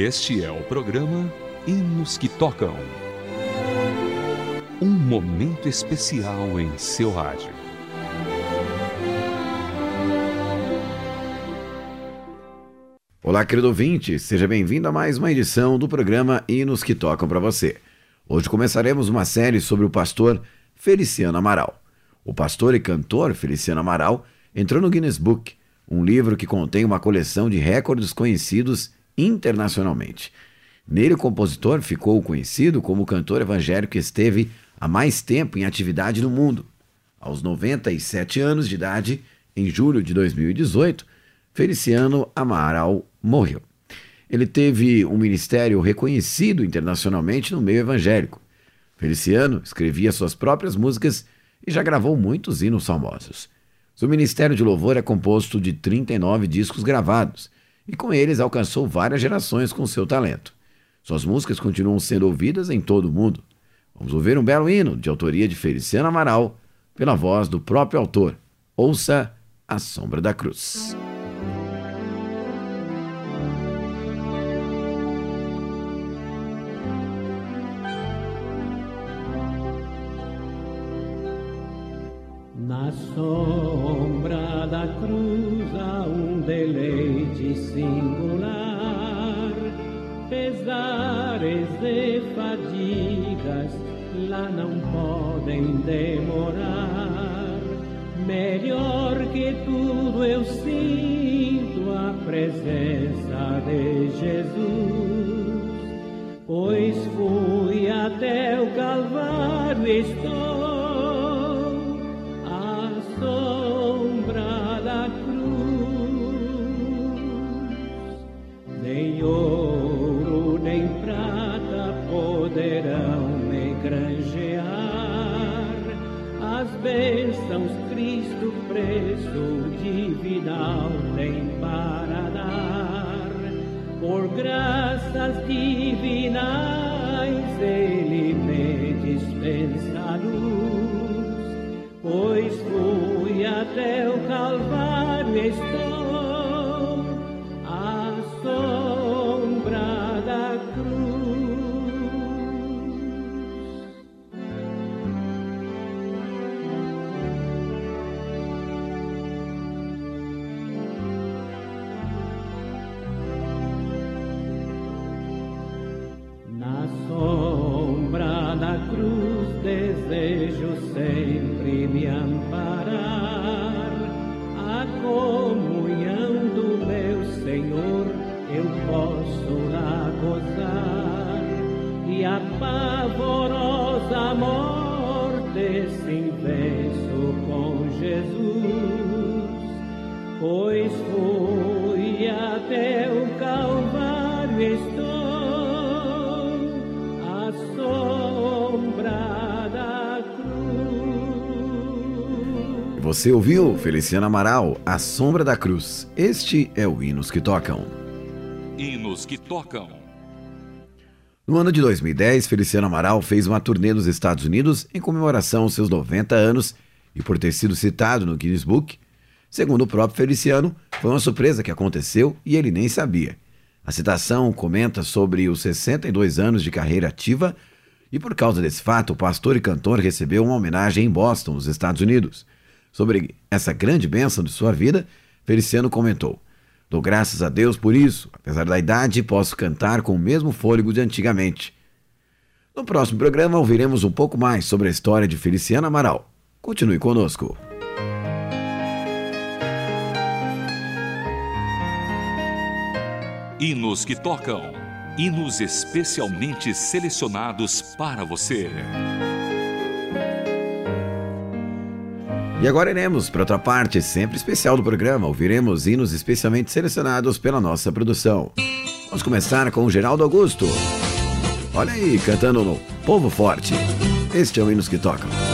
Este é o programa Hinos que Tocam. Um momento especial em seu rádio. Olá, querido ouvinte, seja bem-vindo a mais uma edição do programa Hinos que Tocam para você. Hoje começaremos uma série sobre o pastor Feliciano Amaral. O pastor e cantor Feliciano Amaral entrou no Guinness Book, um livro que contém uma coleção de recordes conhecidos internacionalmente. Nele, o compositor ficou conhecido como o cantor evangélico que esteve há mais tempo em atividade no mundo. Aos 97 anos de idade, em julho de 2018, Feliciano Amaral morreu. Ele teve um ministério reconhecido internacionalmente no meio evangélico. Feliciano escrevia suas próprias músicas e já gravou muitos hinos famosos. Seu ministério de louvor é composto de 39 discos gravados e com eles alcançou várias gerações com seu talento. Suas músicas continuam sendo ouvidas em todo o mundo. Vamos ouvir um belo hino de autoria de Feliciano Amaral, pela voz do próprio autor. Ouça A Sombra da Cruz. Na sombra da cruz singular, pesares e fadigas lá não podem demorar. Melhor que tudo eu sinto a presença de Jesus, pois fui até o Calvário e estou Você ouviu Feliciano Amaral, A Sombra da Cruz. Este é o Hinos que Tocam. Hinos que Tocam. No ano de 2010, Feliciano Amaral fez uma turnê nos Estados Unidos em comemoração aos seus 90 anos e por ter sido citado no Guinness Book. Segundo o próprio Feliciano, foi uma surpresa que aconteceu e ele nem sabia. A citação comenta sobre os 62 anos de carreira ativa e por causa desse fato, o pastor e cantor recebeu uma homenagem em Boston, nos Estados Unidos. Sobre essa grande bênção de sua vida, Feliciano comentou: Dou graças a Deus por isso. Apesar da idade, posso cantar com o mesmo fôlego de antigamente. No próximo programa, ouviremos um pouco mais sobre a história de Feliciano Amaral. Continue conosco. Hinos que Tocam. Hinos especialmente selecionados para você. E agora iremos para outra parte sempre especial do programa. Ouviremos hinos especialmente selecionados pela nossa produção. Vamos começar com o Geraldo Augusto. Olha aí, cantando no Povo Forte. Este é o Hinos que Tocam.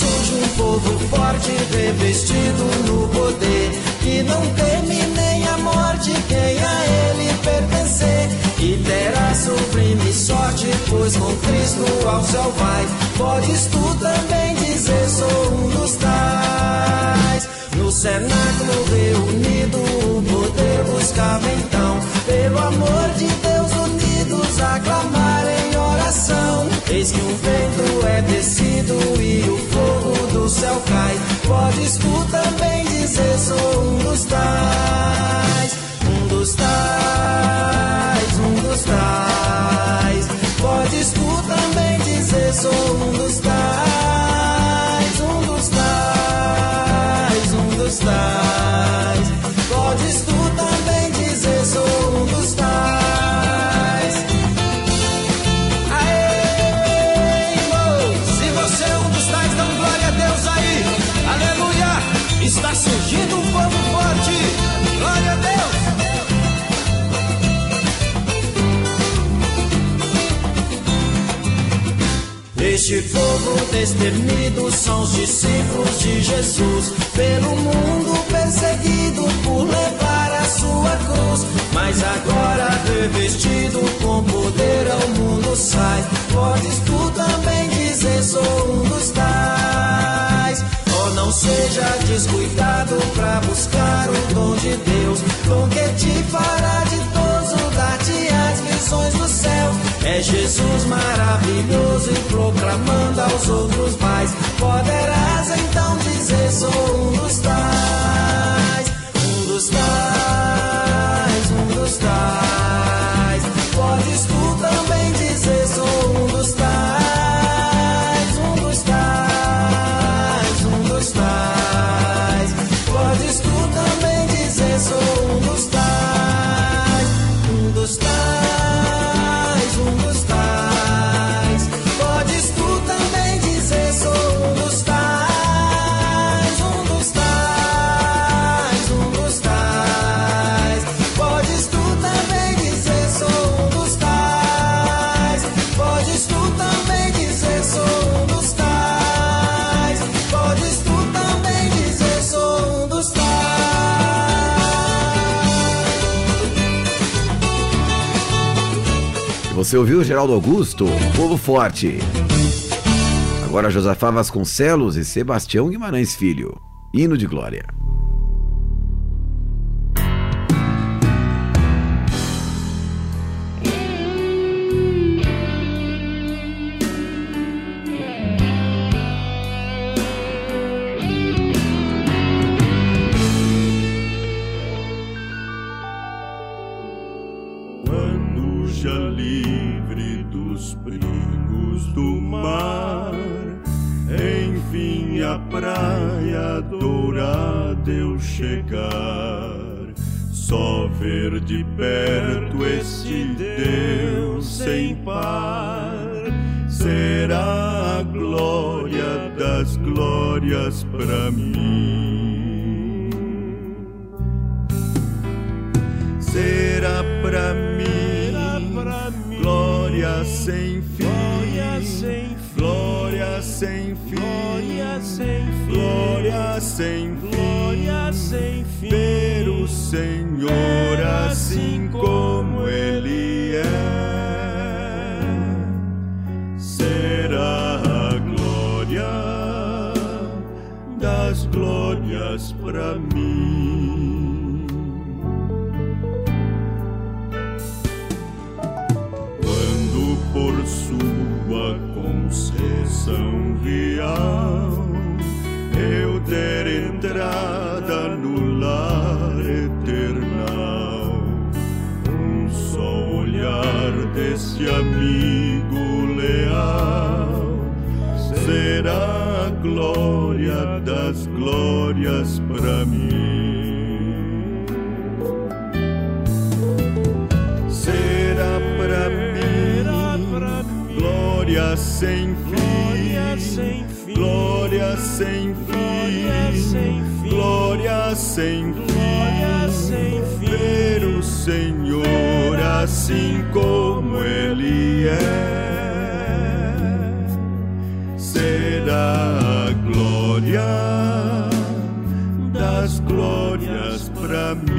Surge um povo forte, revestido no poder, que não teme nem a morte quem a ele pertencer. E terá sublime sorte, pois com Cristo ao céu vai. Podes tu também dizer, sou um dos tais. No cenáculo reunido, o poder buscava então, pelo amor de Deus unidos, aclamar em oração. Eis que um vento é descido e o fogo do céu cai. Podes tu também Este povo destemido são os discípulos de Jesus, pelo mundo perseguido por levar a sua cruz. Mas agora revestido com poder ao mundo sai. Podes tu também dizer, sou um dos tais. Oh, não seja descuidado pra buscar o dom de Deus, com que te fará de todos dar-te as visões do céu. É Jesus maravilhoso e proclamando aos outros mais. Poderás então dizer: sou um dos tais, um dos tais, um dos tais. Podes tu você ouviu Geraldo Augusto, Povo Forte. Agora Josafá Vasconcelos e Sebastião Guimarães Filho, Hino de Glória. Chegar, só ver de perto este Deus sem par, será a glória das glórias para mim. Será pra mim glória sem fim, glória sem fim, glória sem fim, glória sem fim, Senhor assim como Ele é, será a glória das glórias pra mim. quando por sua concessão real eu der entrada desse amigo leal será a glória das glórias para mim será pra mim. glória sem fim, glória sem fim, glória sem fim, ver o Senhor assim como Ele é, será a glória das glórias meigo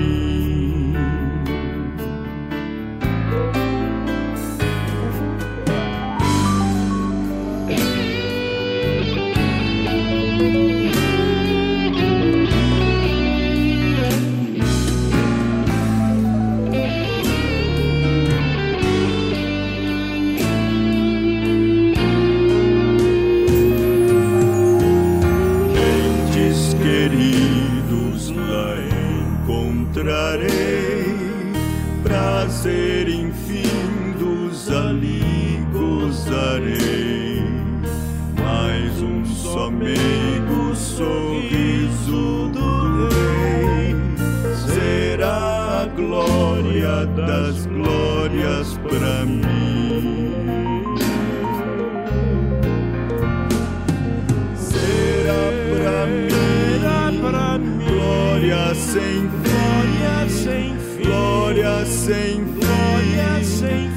glória sem fim, glória sem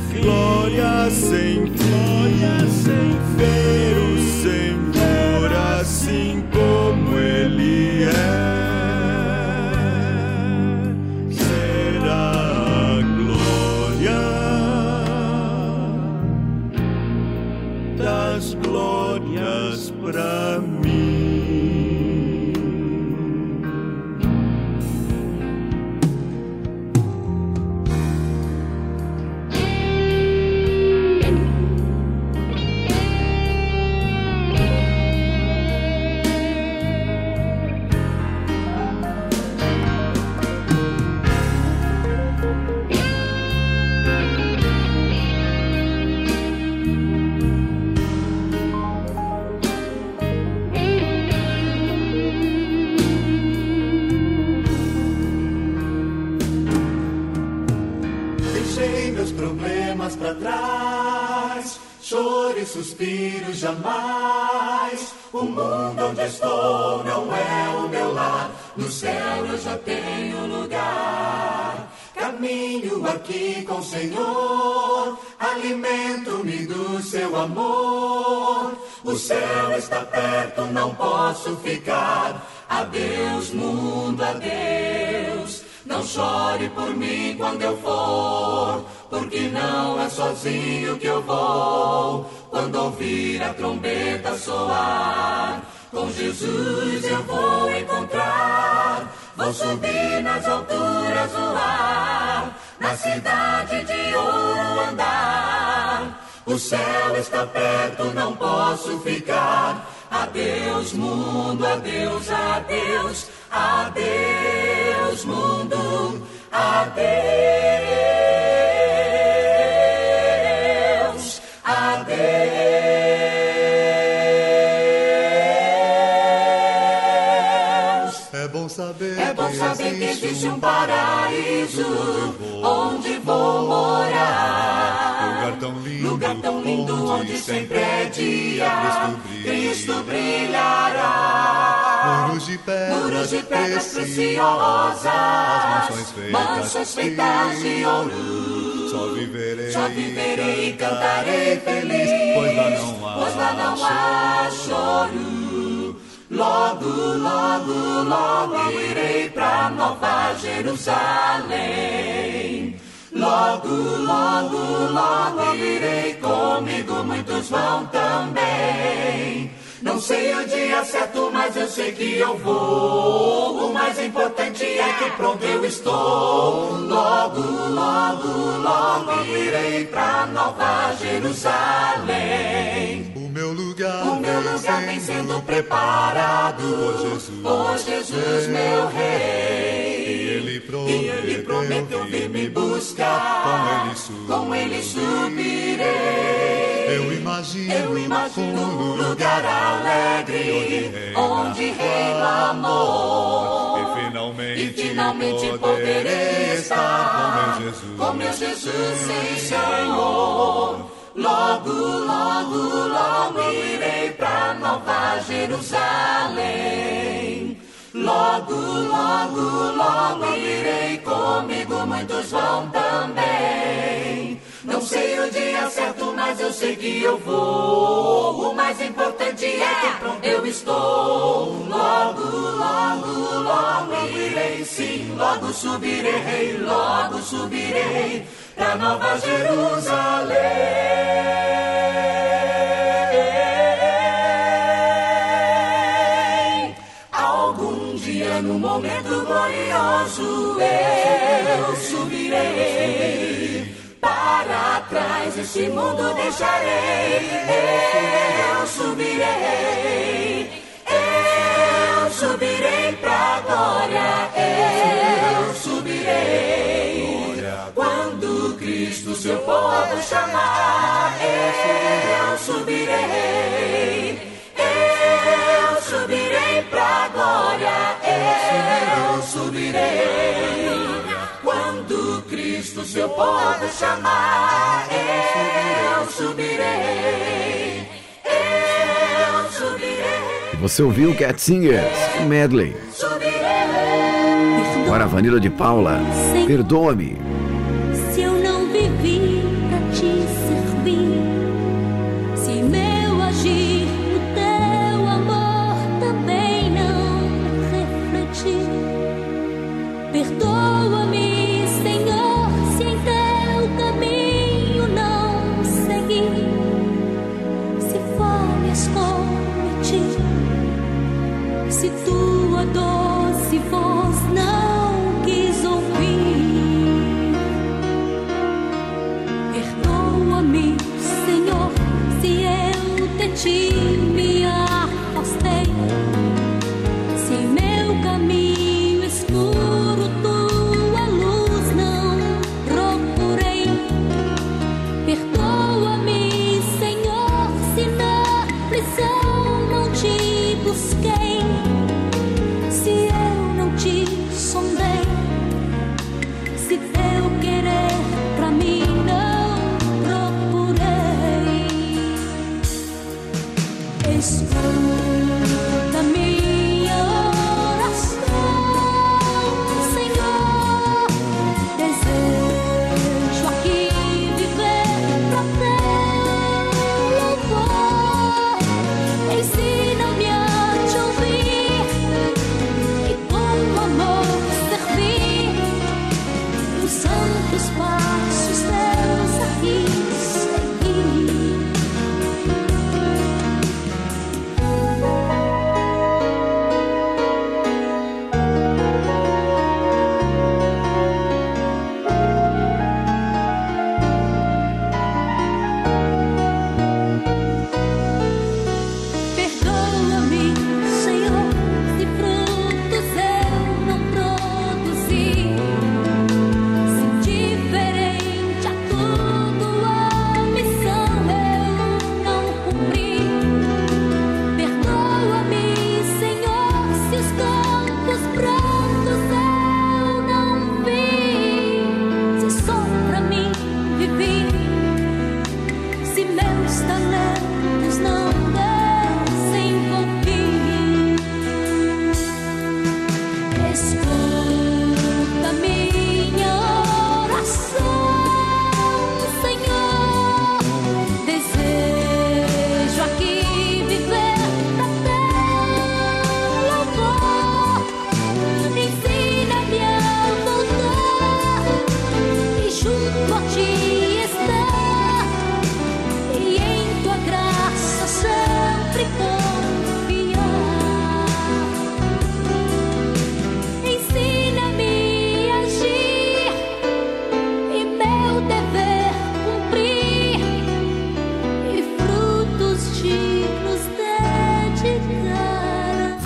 fim, glória sem fim, glória sem fim. Ver o Senhor jamais. O mundo onde estou não é o meu lar, no céu eu já tenho lugar. Caminho aqui com o Senhor, alimento-me do seu amor. O céu está perto, não posso ficar. Adeus, mundo, adeus. Não chore por mim quando eu for, porque não é sozinho que eu vou. Quando ouvir a trombeta soar, com Jesus eu vou encontrar. Vou subir nas alturas do ar, na cidade de ouro andar. O céu está perto, não posso ficar. Adeus, mundo, adeus, adeus, adeus, mundo, adeus, adeus. É bom saber, É bom saber que existe um paraíso onde vou morar. lugar tão lindo, Lugar tão lindo onde sempre é dia, Cristo brilhará. Muros de pedras, Muros de pedras preciosas, preciosas, mansões mansões feitas de ouro. Só viverei, Só viverei e cantarei feliz, pois lá não há, pois lá não há choro. Logo, logo, logo irei pra Nova Jerusalém. Logo, logo, logo irei comigo, muitos vão também. Não sei o dia certo, mas eu sei que eu vou. O mais importante é que pronto eu estou. Logo, logo, logo irei pra Nova Jerusalém. O meu lugar, O meu lugar vem sendo preparado por Jesus. por Jesus, meu rei. E ele prometeu vir me buscar. Com ele su- Com ele subirei. Eu imagino, Eu imagino um lugar alegre onde reina amor. E finalmente, E finalmente poderei estar com meu Jesus. com meu Jesus sem Senhor. Logo, logo, logo irei pra Nova Jerusalém. Logo, logo, logo irei comigo, muitos vão também. Não sei o dia certo, mas eu sei que eu vou. O mais importante é que eu estou. Logo, logo, logo irei sim. Logo subirei, logo subirei pra Nova Jerusalém. Algum dia no momento glorioso eu subirei para trás este mundo deixarei. Eu subirei, eu subirei pra glória. Eu subirei. Quando Cristo seu povo chamar, eu subirei. Eu subirei pra glória. Eu subirei o povo chamar, eu subirei, eu subirei, Você ouviu Cat Singers, Medley. Agora Vanilla de Paula, Perdoa-me.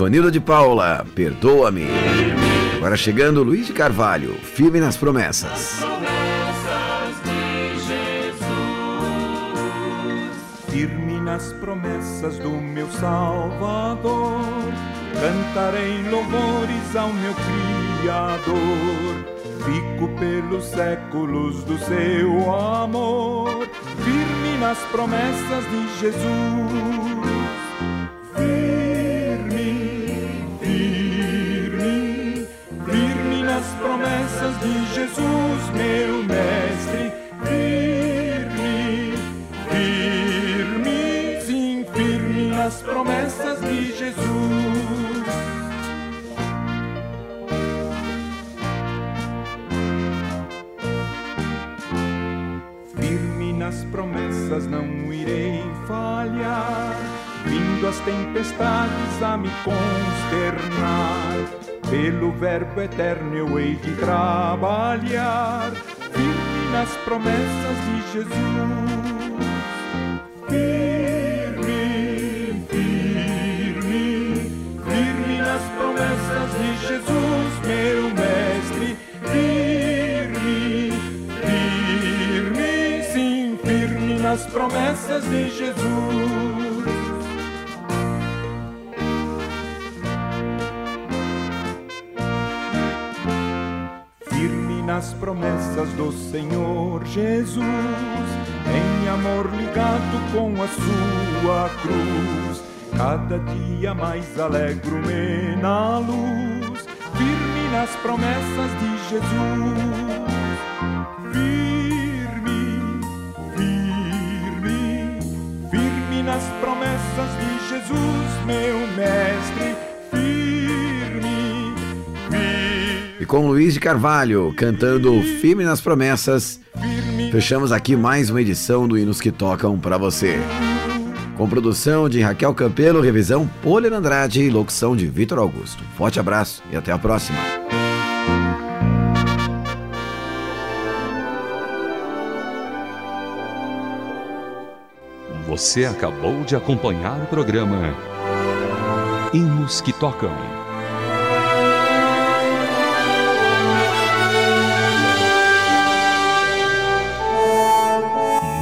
Vanilla de Paula, Perdoa-me. Agora chegando Luiz de Carvalho, firme nas promessas. Firme nas promessas do meu Salvador, cantarei louvores ao meu Criador. Fico pelos séculos do seu amor, firme nas promessas de Jesus. Firme, promessas de Jesus, meu mestre. Firme, firme, sim, firme nas promessas de Jesus. Firme nas promessas não irei falhar, vindo as tempestades a me consternar. Pelo Verbo eterno eu hei de trabalhar, firme nas promessas de Jesus. Firme, firme, firme nas promessas de Jesus, meu mestre. Firme, firme, sim, firme nas promessas de Jesus. Nas promessas do Senhor Jesus, em amor ligado com a sua cruz. Cada dia mais alegro-me na luz, firme nas promessas de Jesus. Firme, firme, firme nas promessas de Jesus, meu mestre. Com Luiz de Carvalho cantando Firme nas Promessas, fechamos aqui mais uma edição do Hinos que Tocam para você. Com produção de Raquel Campelo, revisão Poler Andrade e locução de Vitor Augusto. Forte abraço e até a próxima. Você acabou de acompanhar o programa Hinos que Tocam.